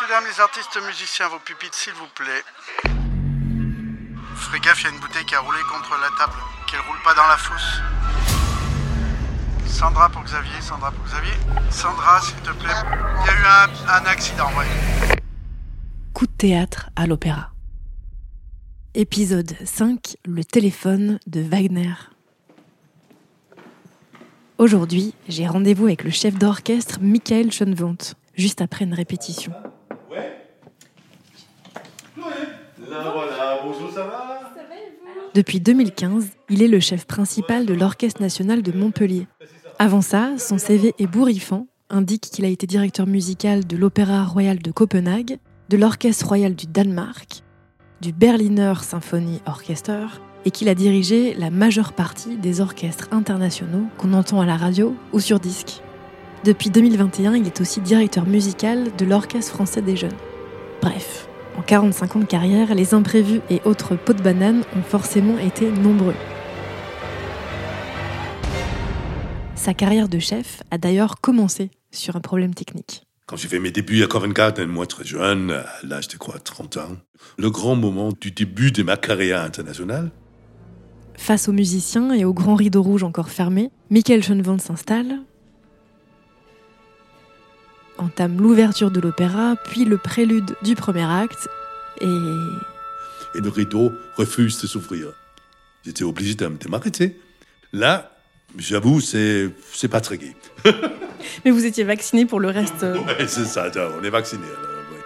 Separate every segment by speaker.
Speaker 1: Messieurs, dames, les artistes musiciens, vos pupitres, s'il vous plaît. Ferez gaffe, il y a une bouteille qui a roulé contre la table, qu'elle roule pas dans la fosse. Sandra pour Xavier, Sandra pour Xavier. Sandra, s'il te plaît. Il y a eu un, un accident, ouais.
Speaker 2: Coup de théâtre à l'opéra. Épisode 5 Le téléphone de Wagner. Aujourd'hui, j'ai rendez-vous avec le chef d'orchestre Michael Schoenwont, juste après une répétition.
Speaker 3: Là voilà, bonjour, ça va
Speaker 2: Depuis 2015, il est le chef principal de l'Orchestre national de Montpellier. Avant ça, son CV ébouriffant indique qu'il a été directeur musical de l'Opéra royal de Copenhague, de l'Orchestre royal du Danemark, du Berliner Symphony Orchester et qu'il a dirigé la majeure partie des orchestres internationaux qu'on entend à la radio ou sur disque. Depuis 2021, il est aussi directeur musical de l'Orchestre français des jeunes. Bref, en 45 ans de carrière, les imprévus et autres pots de banane ont forcément été nombreux. Sa carrière de chef a d'ailleurs commencé sur un problème technique.
Speaker 3: Quand j'ai fait mes débuts à Covent Garden, moi très jeune, à l'âge de quoi, 30 ans, le grand moment du début de ma carrière internationale,
Speaker 2: Face aux musiciens et au grand rideau rouge encore fermé, Michael Schoenwont s'installe, entame l'ouverture de l'opéra, puis le prélude du premier acte, et
Speaker 3: et le rideau refuse de s'ouvrir. J'étais obligé de m'arrêter. Là, j'avoue, c'est c'est pas très gai.
Speaker 2: Mais vous étiez vacciné pour le reste.
Speaker 3: Ouais, c'est ça, on est vacciné alors. ouais.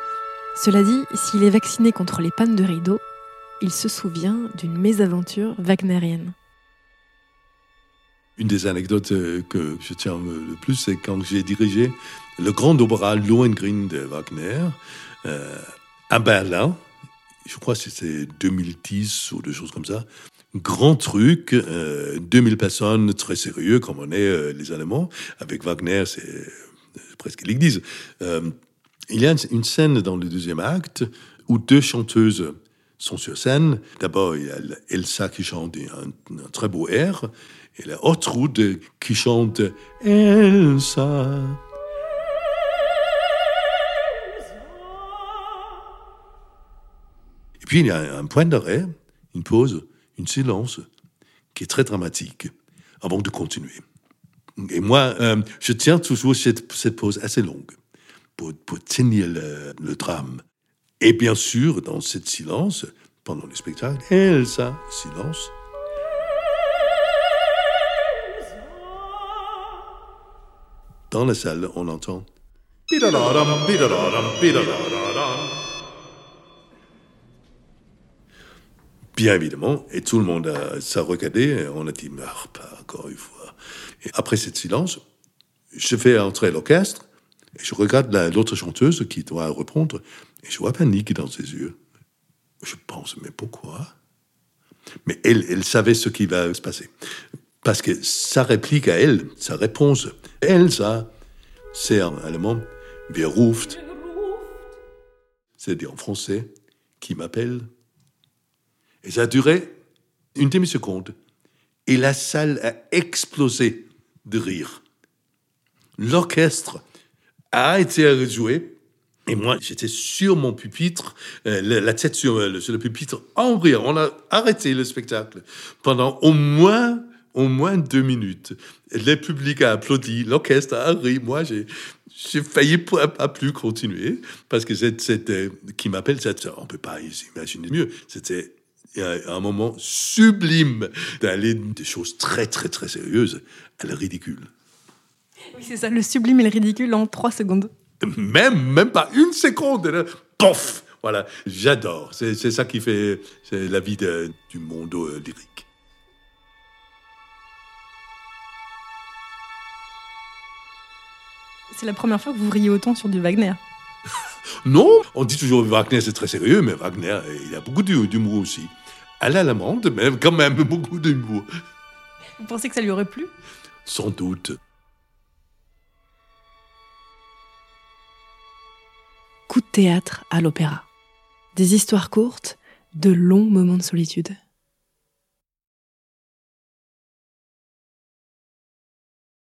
Speaker 2: Cela dit, s'il est vacciné contre les pannes de rideau, il se souvient d'une mésaventure wagnérienne.
Speaker 3: Une des anecdotes euh, que je tiens euh, le plus, c'est quand j'ai dirigé le grand opéra Lohengrin de Wagner euh, à Berlin. Je crois que c'était 2010 ou des choses comme ça. Grand truc, euh, 2000 personnes, très sérieux comme on est les Allemands. Avec Wagner, c'est presque l'église. Il y a une scène dans le deuxième acte où deux chanteuses sont sur scène. D'abord, il y a Elsa qui chante un, très beau air, et la Ortrud qui chante Elsa. Et puis il y a un point d'arrêt, une pause, une silence, qui est très dramatique, avant de continuer. Et moi, euh, je tiens toujours cette, cette pause assez longue pour, pour tenir le, le drame. Et bien sûr, dans cette silence, pendant le spectacle, Elsa, silence. Dans la salle, on entend. Bien évidemment, et tout le monde s'est regardé, et on a dit, mais ah, pas encore une fois. Et après cette silence, je fais entrer l'orchestre, je regarde la- l'autre chanteuse qui doit répondre, et je vois panique dans ses yeux. Je pense, mais pourquoi? Mais elle, elle savait ce qui va se passer. Parce que sa réplique à elle, sa réponse, Elsa, c'est en allemand, wer ruft, c'est-à-dire en français, qui m'appelle? Et ça a duré une demi-seconde. Et la salle a explosé de rire. L'orchestre a été joué. Et moi, j'étais sur mon pupitre, euh, la, tête sur, euh, le- sur le pupitre, en rire. On a arrêté le spectacle pendant au moins, au moins deux minutes. Le public a applaudi, l'orchestre a ri. Moi, j'ai, j'ai failli pas, plus continuer parce que c'était, qui m'appelle, on peut pas imaginer mieux. C'était un un moment sublime d'aller des choses très, très, très sérieuses à la ridicule.
Speaker 2: Oui, c'est ça, le sublime et le ridicule en 3 secondes.
Speaker 3: Même, même pas une seconde. là, Pof Voilà, j'adore. C'est ça qui fait c'est la vie de- du monde euh, lyrique.
Speaker 2: C'est la première fois que vous riez autant sur du Wagner.
Speaker 3: Non, on dit toujours Wagner c'est très sérieux, mais Wagner, euh, il a beaucoup d'hu- d'humour aussi. À la lamande, mais quand même beaucoup d'humour.
Speaker 2: Vous pensez que ça lui aurait plu?
Speaker 3: Sans doute.
Speaker 2: Théâtre à l'opéra. Des histoires courtes, de longs moments de solitude.